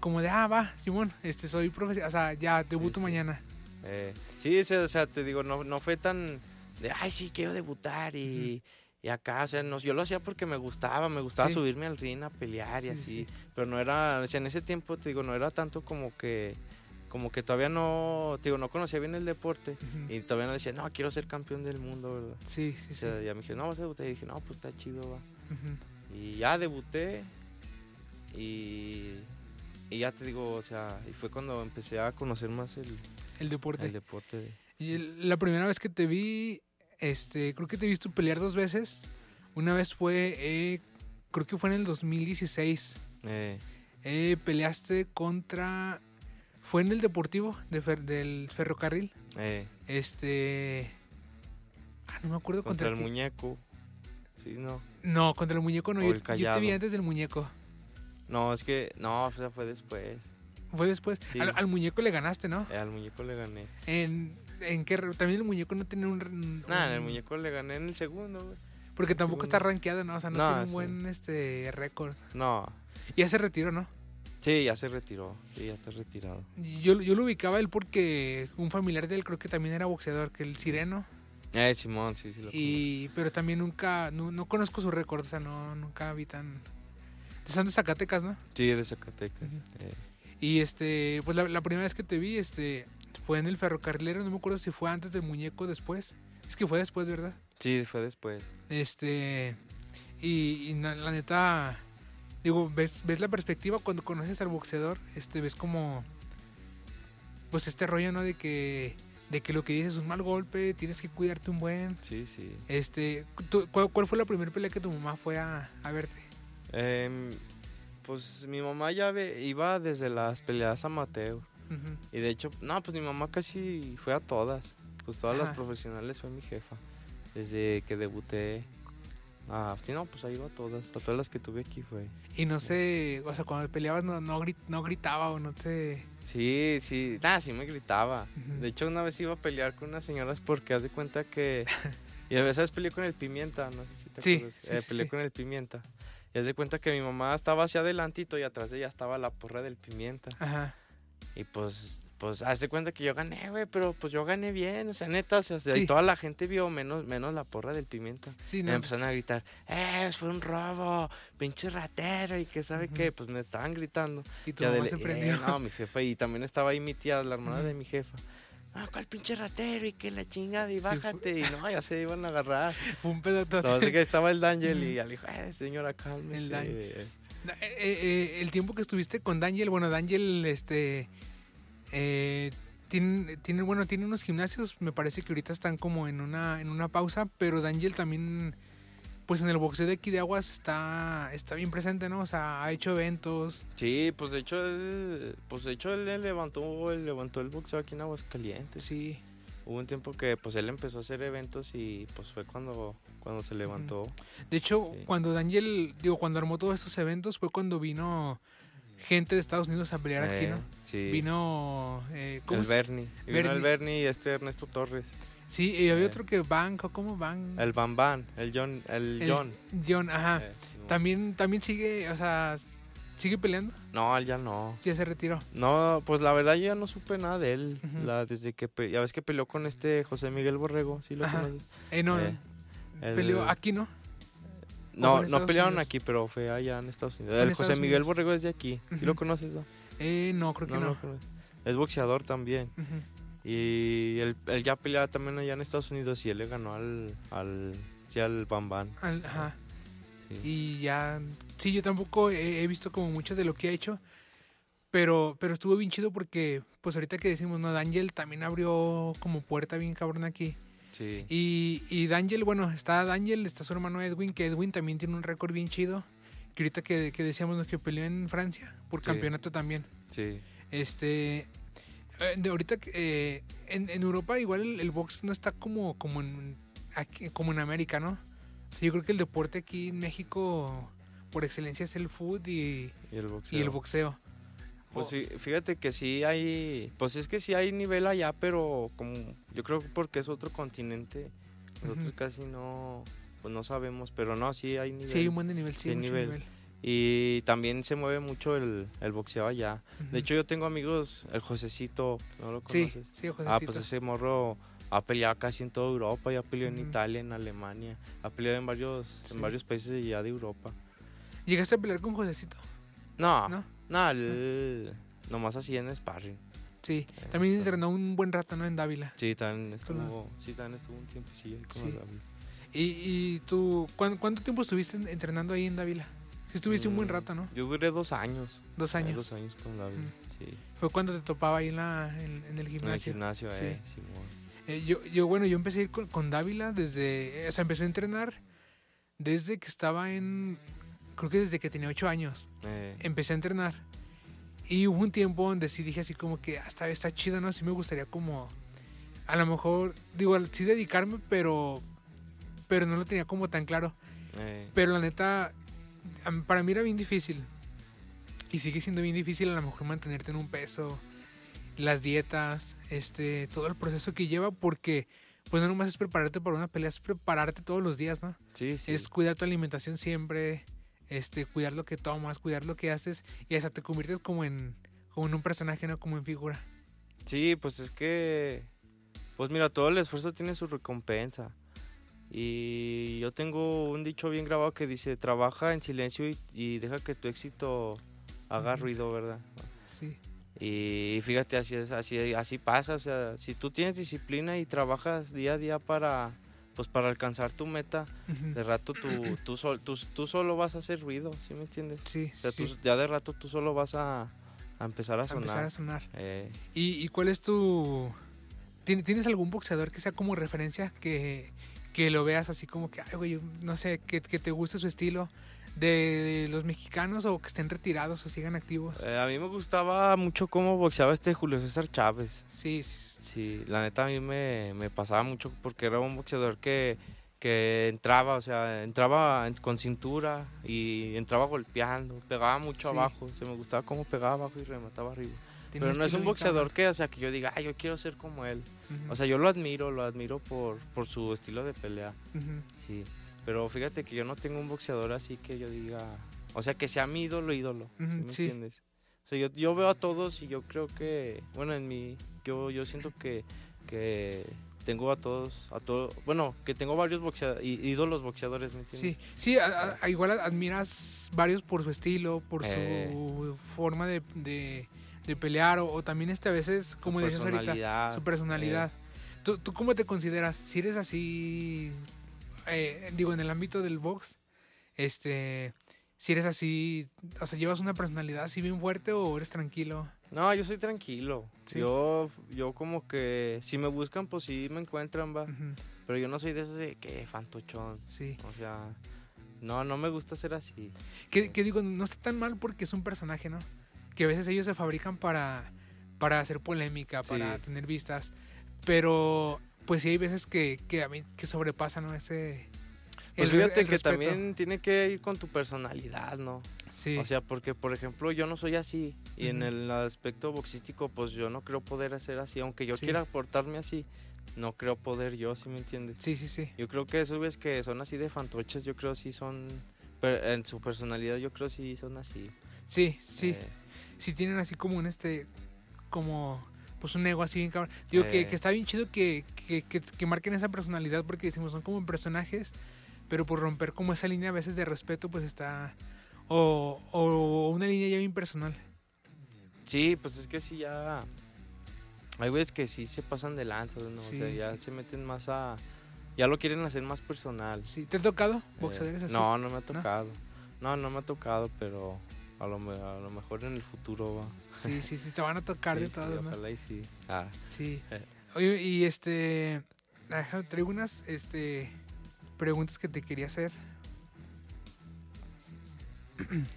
Como de, ah, va, Simón, este, soy profesional, o sea, ya, debuto sí. mañana. Eh, sí, o sea, te digo, no, no fue tan de, ay, sí, quiero debutar y, y acá, o sea, no, yo lo hacía porque me gustaba, me gustaba Sí. subirme al ring a pelear y Sí, así. sí. Pero no era, o sea, en ese tiempo, te digo, no era tanto como que, como que todavía no, digo, no conocía bien el deporte. Y todavía no decía, no, quiero ser campeón del mundo, ¿verdad? Sí, sí, O sí. sea, ya me dije, no, vas a debutar. Y dije, no, pues está chido, va. Y ya debuté. Y, y ya te digo, o sea, y fue cuando empecé a conocer más el, El deporte. el deporte. de- Y la primera vez que te vi, este, creo que te he visto pelear dos veces. Una vez fue, eh, creo que fue en el 2016. eh, Eh, peleaste contra, fue en el deportivo de fer- del ferrocarril. eh, Este, ah, no me acuerdo contra contra, el muñeco. Sí, no. No, contra el muñeco no. Yo, te vi antes del muñeco. No, es que, no, o sea, fue después. Fue después. Sí. Al, al muñeco le ganaste, ¿no? Eh, al muñeco le gané. En, en qué, también el muñeco no tiene un, un- Nada, en el muñeco le gané en el segundo, güey. porque tampoco está rankeado, ¿no? O sea, no, No, tiene un sí. buen este récord. No. Ya se retiró, ¿no? Sí, ya se retiró. Sí, ya está retirado. Yo, yo lo ubicaba a él porque un familiar de él creo que también era boxeador, que el Sireno. Eh, Simón, sí, sí lo Y, pero también nunca, no, no conozco su récord, o sea, no, nunca vi tan... Son de Zacatecas, ¿no? Sí, de Zacatecas. Eh. Y este, pues la, la primera vez que te vi, este, fue en el ferrocarrilero, no me acuerdo si fue antes del muñeco o después. Es que fue después, ¿verdad? Sí, fue después. Este, y, la neta, digo, ves, ves la perspectiva cuando conoces al boxeador, este, ves como, pues este rollo, ¿no? De que, de que lo que dices es un mal golpe, tienes que cuidarte un buen. Sí, sí. Este, tú- ¿cuál, cuál fue la primera pelea que tu mamá fue a, a verte? Em, pues mi mamá ya ve- iba desde las peleadas amateur. Ujú. Y de hecho, no, pues mi mamá casi fue a todas. Pues todas Ajá. las profesionales fue mi jefa. Desde que debuté. Ah, sí, no, pues ahí iba todas. A todas las que tuve aquí fue. Y no sé, o sea, cuando peleabas no, no, grit- no gritaba o no te... Sí, sí. Nada, sí me gritaba. De hecho, una vez iba a pelear con unas señoras porque haz de cuenta que. y a veces peleé con el pimienta, no sé si te Sí, acuerdas. sí, Eh, peleé sí. con el pimienta. Y haz de cuenta que mi mamá estaba hacia adelantito y atrás de ella estaba la porra del pimienta. Ajá. Y pues, pues, haz de cuenta que yo gané, güey, pero pues yo gané bien, o sea, neta, o sea, Sí. toda la gente vio menos, menos la porra del pimienta. Sí, no, me pues, empezaron a gritar, ¡eh, fue un robo! ¡Pinche ratero! Y que sabe Ujú. qué, pues me estaban gritando. y tu mamá de- se eh, no, mi jefa, y también estaba ahí mi tía, la hermana de mi jefa. Ah, ¿cuál pinche ratero? Y que la chingada, y Sí, bájate. Y no, ya se iban a agarrar. Fue un pedazo. Entonces que estaba el Daniel Ujú. y le dijo, eh, señora, cálmese. El. Eh, eh, el tiempo que estuviste con Daniel, bueno, Daniel, este, eh, tiene, tiene, bueno, tiene unos gimnasios, me parece que ahorita están como en una, en una pausa, pero Daniel también, pues en el boxeo de aquí de Aguas está, está bien presente, ¿no? O sea, ha hecho eventos, Sí, pues de hecho, él, pues de hecho él, le levantó, él levantó el boxeo aquí en Aguascalientes. sí. Hubo un tiempo que pues él empezó a hacer eventos y pues fue cuando, cuando se levantó. De hecho, Sí. cuando Daniel, digo, cuando armó todos estos eventos fue cuando vino gente de Estados Unidos a pelear aquí, Eh, ¿no? Sí. Vino, eh, ¿cómo el Bernie. Vino el Bernie. Y este Ernesto Torres. Sí, y había Eh. otro que Van, ¿cómo Van? El Bam el John, el, El John. John, ajá. Eh, no. También, también sigue, o sea, sigue peleando. No, él ya no. Ya se retiró. No, pues la verdad yo ya no supe nada de él. La, desde que ya ves que peleó con este José Miguel Borrego, ¿sí lo conoces? Eh, no, Eh, el- peleó aquí, ¿no? No, no pelearon Unidos? aquí, pero fue allá en Estados Unidos. El Estados José Miguel Unidos. Borrego es de aquí. ¿Sí Ujú. lo conoces? No, Eh, no, creo que no. Es boxeador también. Y él, él ya peleaba también allá en Estados Unidos y él le ganó al, al, sí, al Bam Bam. Al- ajá. sí. Y ya, sí, yo tampoco he, he visto como mucho de lo que ha hecho. Pero, pero estuvo bien chido porque, pues ahorita que decimos, no, Daniel también abrió como puerta bien cabrón aquí. Sí. Y, y Daniel, bueno, está Daniel, está su hermano Edwin, que Edwin también tiene un récord bien chido. Que ahorita que, que decíamos que peleó en Francia por Sí. campeonato también. sí. Este. eh, De ahorita eh, en, en Europa igual el, el box no está como, como, en, aquí- como en América, ¿no? O sea, yo creo que el deporte aquí en México por excelencia es el foot y, Y el boxeo. y el boxeo. Pues sí, fíjate que sí hay, pues es que sí hay nivel allá, pero como yo creo que porque es otro continente, nosotros Ujú. casi no, pues no sabemos, pero no, sí hay nivel. Sí, hay un buen de nivel, sí, Sí, hay mucho nivel. nivel. Y también se mueve mucho el, el boxeo allá. Ujú. De hecho yo tengo amigos, el Josecito, ¿no lo sí, conoces? sí, ah, Josecito. pues ese morro ha peleado casi en toda Europa, ya peleó en Ujú. Italia, en Alemania, ha peleado en varios, Sí. en varios países ya de Europa. ¿Llegaste a pelear con Josecito? No, ¿No? No, él nomás así en sparring. Sí. También entrenó un buen rato, ¿no? En Dávila. Sí, también estuvo, sí, también estuvo un tiempo sí, ahí con Sí. David. ¿Y, y tú, ¿cuán- cuánto tiempo estuviste en- entrenando ahí en Dávila? Sí, estuviste un buen Mm, rato, ¿no? Yo duré dos años. Dos años. Dos años con David, Mm. sí. Fue cuando te topaba ahí en, la, en, en el En el gimnasio. gimnasio, Sí. eh, Simón. Eh, yo, yo, bueno, yo empecé a ir con, con Dávila desde, eh, o sea, empecé a entrenar desde que estaba en, creo que desde que tenía ocho años. Eh, Empecé a entrenar. Y hubo un tiempo donde sí dije así como que hasta está chido, ¿no? Sí me gustaría como, a lo mejor, digo, sí dedicarme, pero, pero no lo tenía como tan claro. eh, Pero la neta, para mí era bien difícil. Y sigue siendo bien difícil a lo mejor mantenerte en un peso, las dietas, este, todo el proceso que lleva, porque pues no nomás es prepararte para una pelea, es prepararte todos los días, ¿no? sí, sí. Es cuidar tu alimentación siempre, este, cuidar lo que tomas, cuidar lo que haces y hasta te conviertes como en, como en un personaje, no como en figura. Sí, pues es que, pues mira, todo el esfuerzo tiene su recompensa. Y yo tengo un dicho bien grabado que dice, trabaja en silencio y, y deja que tu éxito haga ruido, ¿verdad? Sí, Y fíjate, así es, así, así pasa, o sea, si tú tienes disciplina y trabajas día a día para, pues para alcanzar tu meta, de rato tú, tú, sol- tú, tú solo vas a hacer ruido, ¿sí me entiendes? sí, O sea, sí, tú- ya de rato tú solo vas a, a empezar a a empezar sonar. a sonar. Eh, ¿Y, y cuál es tu... ¿tien- ¿Tienes algún boxeador que sea como referencia que, que lo veas así como que, ay, güey, no sé, que, que te guste su estilo de, los mexicanos o que estén retirados o sigan activos? eh, a mí me gustaba mucho cómo boxeaba este Julio César Chávez. Sí, sí, Sí, la neta a mí me, me pasaba mucho porque era un boxeador que, que entraba, o sea, entraba en- con cintura y entraba golpeando, pegaba mucho Sí. abajo, se me gustaba cómo pegaba abajo y remataba arriba. Pero no es un boxeador que, o sea, que yo diga, ay, yo quiero ser como él. cabrón. Ujú, O sea, yo lo admiro, lo admiro por, por su estilo de pelea, ujú. sí. Pero fíjate que yo no tengo un boxeador así que yo diga, o sea, que sea mi ídolo, ídolo, ¿sí Ujú, me sí. entiendes? O sea, yo, yo veo a todos y yo creo que, bueno, en mi, yo, yo siento que, que tengo a todos, a todos, bueno, que tengo varios boxea- í- ídolos boxeadores, ¿me entiendes? Sí, sí, a- a- igual admiras varios por su estilo, por Eh. su forma de, de- de pelear o, o también este a veces, como decías ahorita, su personalidad. ¿Tú, ¿Tú cómo te consideras? Si eres así, eh, digo, en el ámbito del box, este, si eres así, o sea, llevas una personalidad así bien fuerte o eres tranquilo. No, yo soy tranquilo. Sí. Yo, yo como que si me buscan, pues sí me encuentran, va. Pero yo no soy de esos de que fantochón. Sí. O sea, no, no me gusta ser así. Que, que digo, no está tan mal porque es un personaje, ¿no? Que a veces ellos se fabrican para, para hacer polémica, para Sí. tener vistas. Pero, pues sí hay veces que, que a mí que sobrepasan, ¿no? Ese. Pues el fíjate el que también tiene que ir con tu personalidad, ¿no? Sí. O sea, porque por ejemplo yo no soy así y en el aspecto boxístico pues yo no creo poder hacer así, aunque yo Sí. quiera portarme así, no creo poder yo, ¿sí me entiendes? sí, sí, sí. Yo creo que esos güeyes que son así de fantoches, yo creo sí son, en su personalidad yo creo sí son así. Sí, sí. Eh, Sí tienen así como un este. Como. Pues un ego así bien cabrón. Digo que, Eh. que está bien chido que, que, que, que marquen esa personalidad porque decimos son como personajes. Pero por romper como esa línea a veces de respeto, pues está. O, o una línea ya bien personal. sí, pues es que sí ya... Hay güeyes que sí se pasan de lanza, ¿no? O sea, Sí. ya se meten más a... Ya lo quieren hacer más personal. Sí. ¿Te ha tocado Eh, boxeadores así? No, no me ha tocado. No, no me ha tocado, pero a lo, a lo mejor en el futuro va. Sí, sí, sí, te van a tocar Sí, de sí, todos, ¿no? Ojalá y sí. Ah, Sí. Eh. Oye, y este. Traigo unas este, preguntas que te quería hacer.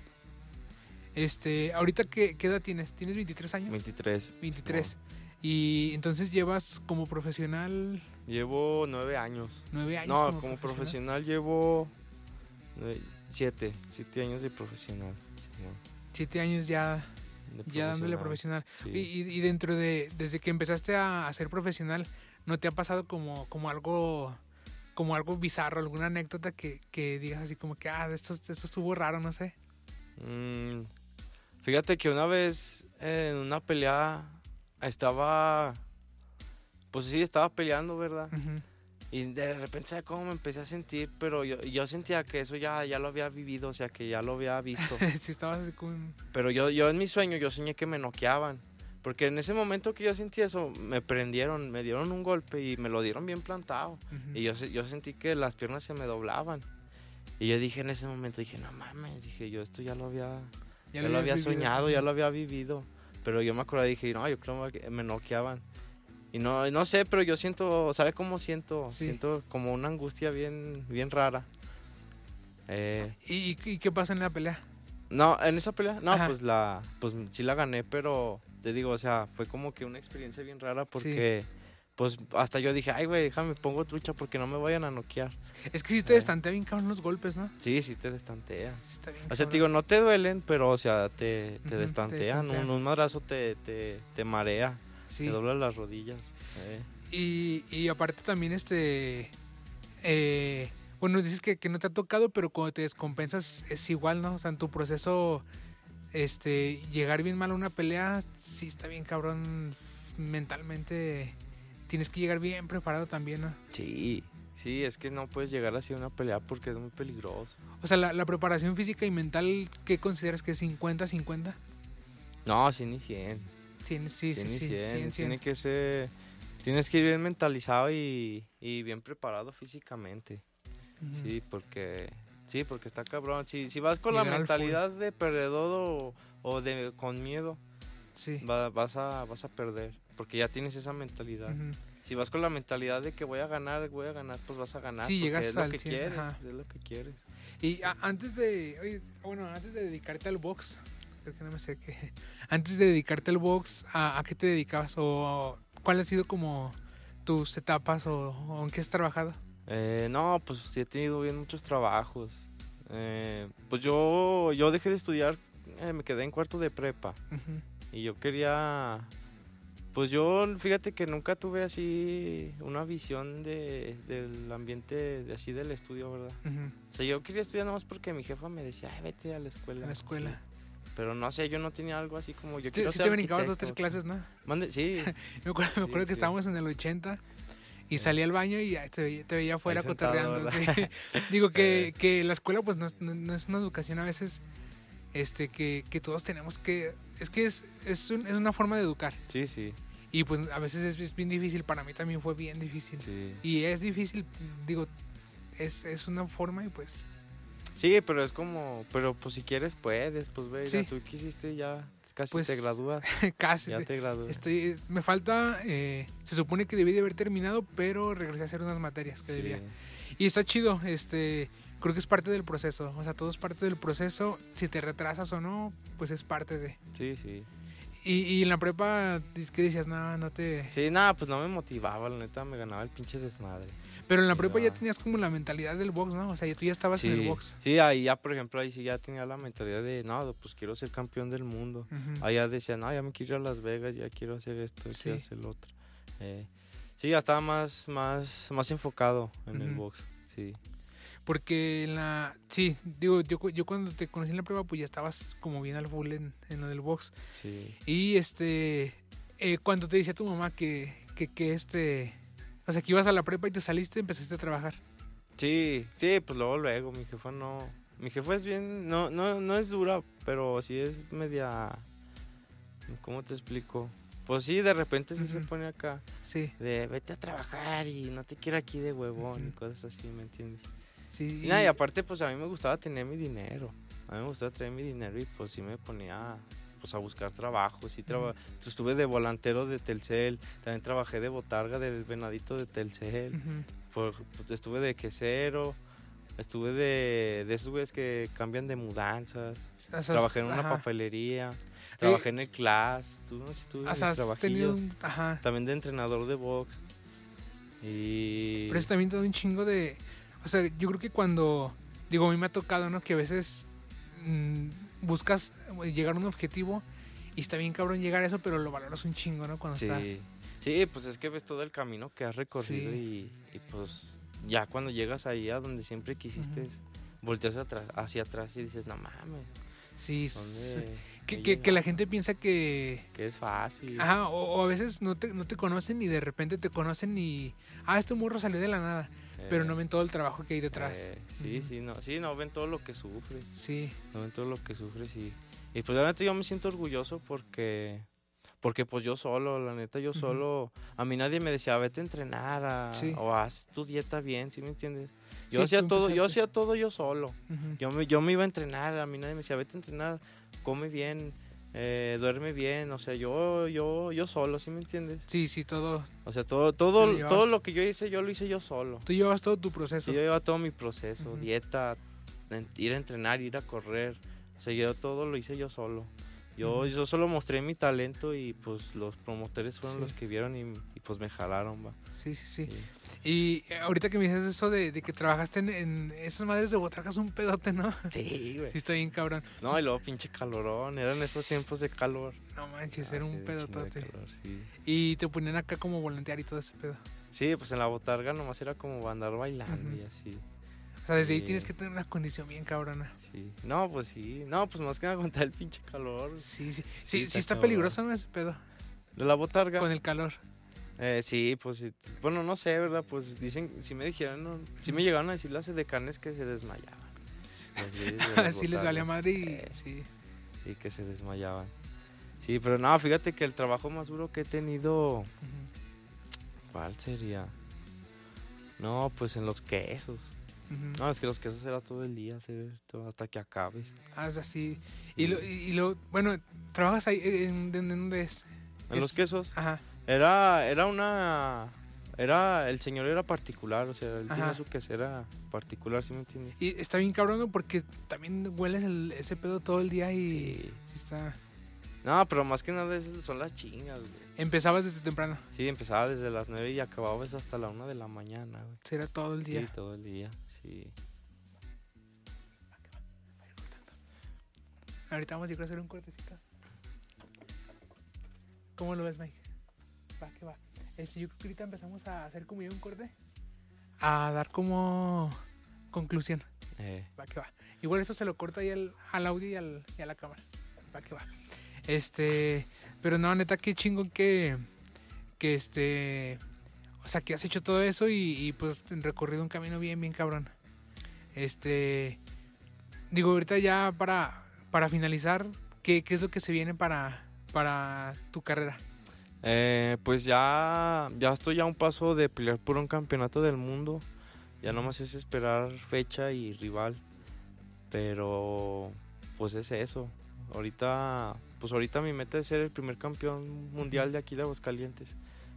Este, ahorita qué, qué edad tienes? ¿Tienes 23 años? 23. 23. Simón. Y entonces llevas como profesional Llevo nueve años. 9 años. No, como, profesional llevo nueve- siete. Siete años de profesional. 7 años ya, ya dándole profesional. Sí. Y, dentro de, desde que empezaste a, a ser profesional, ¿no te ha pasado como, como algo como algo bizarro, alguna anécdota que, que digas así como que, ah, esto, esto estuvo raro, no sé? Mm, fíjate que una vez en una pelea estaba. Pues sí, estaba peleando, ¿verdad? Ujú. Y de repente, ¿sabes cómo me empecé a sentir? Pero yo, yo sentía que eso ya, ya lo había vivido, o sea, que ya lo había visto. si estabas así como... Pero yo, yo en mi sueño, yo soñé que me noqueaban. Porque en ese momento que yo sentí eso, me prendieron, me dieron un golpe y me lo dieron bien plantado. Ujú. Y yo, yo sentí que las piernas se me doblaban. Y yo dije en ese momento, dije, no mames, dije, yo esto ya lo había, ya, lo había vivido. soñado, ya lo había vivido. Pero yo me acordé, dije, no, yo creo que me noqueaban. Y no, no sé, pero yo siento, ¿sabe cómo siento? Sí. Siento como una angustia bien, bien rara. Eh, ¿Y, qué pasa en la pelea? no, en esa pelea, no, Ajá. pues la, pues sí la gané, pero te digo, o sea, fue como que una experiencia bien rara porque, pues hasta yo dije, ay, güey, déjame pongo trucha porque no me vayan a noquear. Es que si te Eh. destantea bien cabrón los golpes, ¿no? Sí, sí te destantea. Sí, está bien O sea, te digo, no te duelen, pero, o sea, te, te Ujú, te destantean. Un, un madrazo te, te, te marea, Sí. te dobla las rodillas. eh. Y, y aparte también este... eh, Bueno, dices que, que no te ha tocado, pero cuando te descompensas es igual, ¿no? O sea, en tu proceso, este, llegar bien mal a una pelea, sí está bien cabrón mentalmente. Tienes que llegar bien preparado también, ¿no? Sí, sí, es que no puedes llegar así a una pelea porque es muy peligroso. O sea, la, la preparación física y mental, ¿qué consideras que es 50-50? No, sí, ni 100. Sí, sí, sí, 100 sí, ni sí, 100. 100, 100. Tiene que ser... Tienes que ir bien mentalizado y, y bien preparado físicamente. Ujú. Sí, porque... Sí, porque está cabrón. Si, si vas con Llegar la al mentalidad de perdedor o, o de con miedo, Sí. va- vas, a, vas a perder. Porque ya tienes esa mentalidad. Ujú. Si vas con la mentalidad de que voy a ganar, voy a ganar, pues vas a ganar. Sí, llegas es lo al que 100, quieres. ajá. Es lo que quieres. Y a- antes de, oye, bueno, antes de dedicarte al box, creo que no me sé qué. Antes de dedicarte al box, ¿a, a qué te dedicabas? ¿O cuál ha sido como tus etapas o, o en qué has trabajado? Eh, no, pues sí he tenido bien muchos trabajos. Eh, pues yo, yo dejé de estudiar, eh, me quedé en cuarto de prepa. Y yo quería. Pues yo, fíjate que nunca tuve así una visión de, del ambiente de así del estudio, ¿verdad? O sea, yo quería estudiar nomás porque mi jefa me decía, Ay, vete a la escuela. A la escuela. Pero no sé, yo no tenía algo así como yo Sí, quiero sí ser te brincabas dos, tres clases, ¿no? Mande, sí, Me acuerdo, me Sí, acuerdo que sí. estábamos en el 80 y salí al baño y te, veía- te veía afuera Ahí sentado, cotorreando. ¿verdad? sí. Digo que, Eh. que la escuela pues no, es- no- no es una educación a veces este que, que todos tenemos que... Es que es, es, un- es una forma de educar. sí, sí, Y pues a veces es, es bien difícil, para mí también fue bien difícil. sí. Y es difícil, digo, es, es una forma y pues... Sí, pero es como, pero pues si quieres puedes, pues ve, ya tú quisiste ya, casi Pues, te gradúas, casi. ya te gradúas. Estoy, me falta, eh, se supone que debí de haber terminado, pero regresé a hacer unas materias que Sí. debía. Y está chido, este, creo que es parte del proceso, o sea, todo es parte del proceso, si te retrasas o no, pues es parte de. Sí, sí. Y, y en la prepa, ¿qué decías? No, no te... Sí, nada, pues no me motivaba, la neta me ganaba el pinche desmadre. Pero en la prepa ya tenías como la mentalidad del box, ¿no? O sea, ya tú ya estabas Sí, en el box. sí, ahí ya, por ejemplo, ahí sí ya tenía la mentalidad de, no, pues quiero ser campeón del mundo. Ujú. Allá decía, no, ya me quiero ir a Las Vegas, ya quiero hacer esto, ya quiero Sí. hacer lo otro. Eh, sí, ya estaba más, más, más enfocado en el box, sí. Porque en la... Sí, digo, yo, cu- yo cuando te conocí en la prueba, pues ya estabas como bien al full en, en lo del box. Sí, Y este... eh, cuando te decía tu mamá que, que, que este... O sea, que ibas a la prepa y te saliste, empezaste a trabajar. sí, sí, pues luego, luego, mi jefa no, mi jefa es bien, no, no, no es dura, pero sí es media, ¿cómo te explico? Pues sí, de repente sí se pone acá, Sí, de vete a trabajar y no te quiero aquí de huevón y cosas así, ¿me entiendes? Sí. Y, nada, y aparte, pues a mí me gustaba tener mi dinero. A mí me gustaba traer mi dinero y pues sí me ponía pues a buscar trabajo. Sí, traba- pues, estuve de volantero de Telcel, también trabajé de botarga del venadito de Telcel, por- pues, estuve de quesero, estuve de, de esos güeyes que cambian de mudanzas, trabajé en una ajá. papelería, trabajé en el class, tú no sé, tuve mis tenido. Ajá. también de entrenador de box. Y... Pero eso también todo un chingo de... O sea, yo creo que cuando... Digo, a mí me ha tocado, ¿no? Que a veces mm, buscas eh, llegar a un objetivo y está bien cabrón llegar a eso, pero lo valoras un chingo, ¿no? Cuando estás... Sí, sí, pues es que ves todo el camino que has recorrido Sí. y, y, pues ya cuando llegas ahí a donde siempre quisiste, volteas atrás, hacia atrás y dices, no mames, Sí, sí. ¿dónde Que, que, que la gente piensa que... Que es fácil. Ajá, o, o a veces no te, no te conocen y de repente te conocen y... Ah, este morro salió de la nada. Pero eh, no ven todo el trabajo que hay detrás. eh, sí, sí, no, sí, no ven todo lo que sufres, Sí. no ven todo lo que sufres y, y pues la neta yo me siento orgulloso porque... Porque pues yo solo, la neta yo solo, a mí nadie me decía, vete a entrenar a- Sí. o haz tu dieta bien, ¿sí me entiendes? Yo Sí, hacía todo, yo hacía todo yo solo. Yo me, yo me iba a entrenar, a mí nadie me decía, vete a entrenar, come bien, eh, duerme bien, o sea, yo, yo, yo solo, ¿sí me entiendes? Sí, sí, todo. O sea, todo, todo, lo todo lo que yo hice, yo lo hice yo solo. Tú llevas todo tu proceso. Sí, yo llevaba todo mi proceso, dieta, ir a entrenar, ir a correr, o sea, yo todo lo hice yo solo. Yo, yo solo mostré mi talento y pues los promotores fueron Sí. los que vieron y, y, pues me jalaron, va. Sí, sí, sí. Sí. Y eh, ahorita que me dices eso de, de que trabajaste en, en esas madres de botargas un pedote, ¿no? Sí, güey. Sí, está bien cabrón. No, y luego pinche calorón, eran esos tiempos de calor. No manches, Ah, era sí, un pedotote. calor, sí. Y te ponían acá como volantear y todo ese pedo. Sí, pues en la botarga nomás era como andar bailando y así. O sea, desde ahí tienes que tener una condición bien cabrona. Sí. No, pues sí. No, pues más que aguantar el pinche calor. Sí, sí. Sí, Sí, sí, está peligroso, ¿no? Ese pedo. De la botarga. Con el calor. Eh, sí, pues sí. Bueno, no sé, ¿verdad? Pues dicen, si me dijeron, no, si me llegaron a decir las decanes que se desmayaban. Así, de les valía madre y Eh, sí. Y que se desmayaban. Sí, pero no, fíjate que el trabajo más duro que he tenido. ¿cuál sería? No, pues en los quesos. No, es que los quesos era todo el día, hacer todo hasta que acabes. Ah, es así. Y lo, y lo, bueno, ¿trabajas ahí en, en- dónde es? En Es- los quesos. Ajá. Era, era una, era, el señor era particular, o sea, él Ajá. tenía su quesera particular, ¿sí me entiendes? Y está bien cabrón. Porque también hueles el- ese pedo todo el día y Sí. sí está... No, pero más que nada son las chingas, güey. Empezabas desde temprano, Sí, empezaba desde las 9 y acababas hasta la 1 de la mañana, güey. será todo el día. Sí, todo el día, sí. Ahorita vamos a ir a hacer un cortecito. ¿Cómo lo ves, Mike? Va, que va. Este, yo creo que ahorita empezamos a hacer como ya un corte. A dar como conclusión. Eh, Va que va. Igual esto se lo corto ahí al, al audio y, al, y a la cámara. Va que va. Este. Pero no, neta, qué chingón que. Que este. O sea, que has hecho todo eso y, y, pues recorrido un camino bien, bien cabrón. Este. Digo, ahorita ya para, para finalizar, ¿qué, ¿qué es lo que se viene para, para tu carrera? eh, pues ya, ya estoy a un paso de pelear por un campeonato del mundo. Ya nomás es esperar fecha y rival. Pero, pues es eso. Ahorita, pues ahorita mi meta es ser el primer campeón mundial de aquí de Aguascalientes.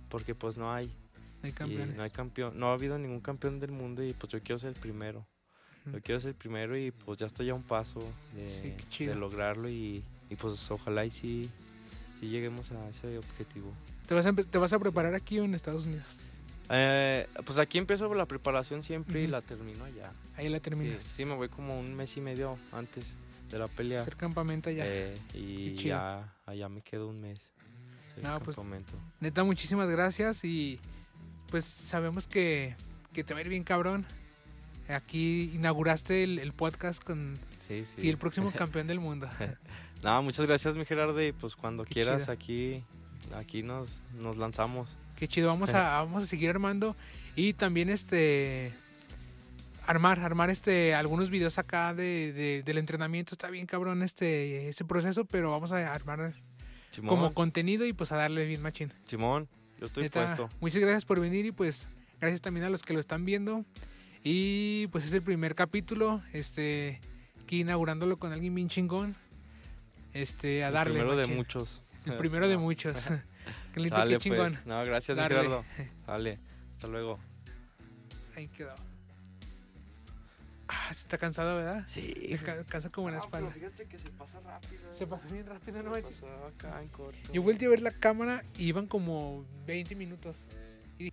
Porque pues no hay. No hay Y campeones. no hay campeón, no ha habido ningún campeón del mundo y pues yo quiero ser el primero. Yo quiero ser el primero y pues ya estoy a un paso de, Sí, lograrlo y, y, pues ojalá y sí, sí lleguemos a ese objetivo. ¿Te, vas a, ¿Te vas a preparar aquí o en Estados Unidos? Eh, pues aquí empiezo la preparación siempre y la termino allá. Ahí la Sí, terminas. sí, me voy como un mes y medio antes de la pelea. Hacer campamento allá. eh, y ya allá me quedo un mes. hacer No, pues. Neta, muchísimas gracias y pues sabemos que, que te va a ir bien cabrón. Aquí inauguraste el, el podcast con Sí, sí. y el próximo campeón del mundo. No, muchas gracias, mi Gerardo. Y pues cuando Qué quieras, chido. aquí, aquí nos, nos lanzamos. Qué chido, vamos a, vamos a seguir armando y también este armar, armar este algunos videos acá de, de- del entrenamiento. Está bien cabrón este ese proceso, pero vamos a armar Simón, como contenido y pues a darle bien machín. Simón, yo estoy Neta, puesto. Muchas gracias por venir y pues gracias también a los que lo están viendo. Y pues es el primer capítulo, este, aquí inaugurándolo con alguien bien chingón. Este, a El darle. primero de muchos. El primero de muchos. Qué lindo, Sale, qué chingón. pues. No, gracias, mi. Gerardo. Sale. Hasta luego. Ahí quedó. Ah, se está cansado, ¿verdad? Sí. Me ca- cansa como en la Ah, pero espalda. fíjate que se pasa rápido. Se pasó bien rápido, Se ¿no, machín? pasó acá en corto. Yo volteé a ver la cámara y iban como 20 minutos. Eh,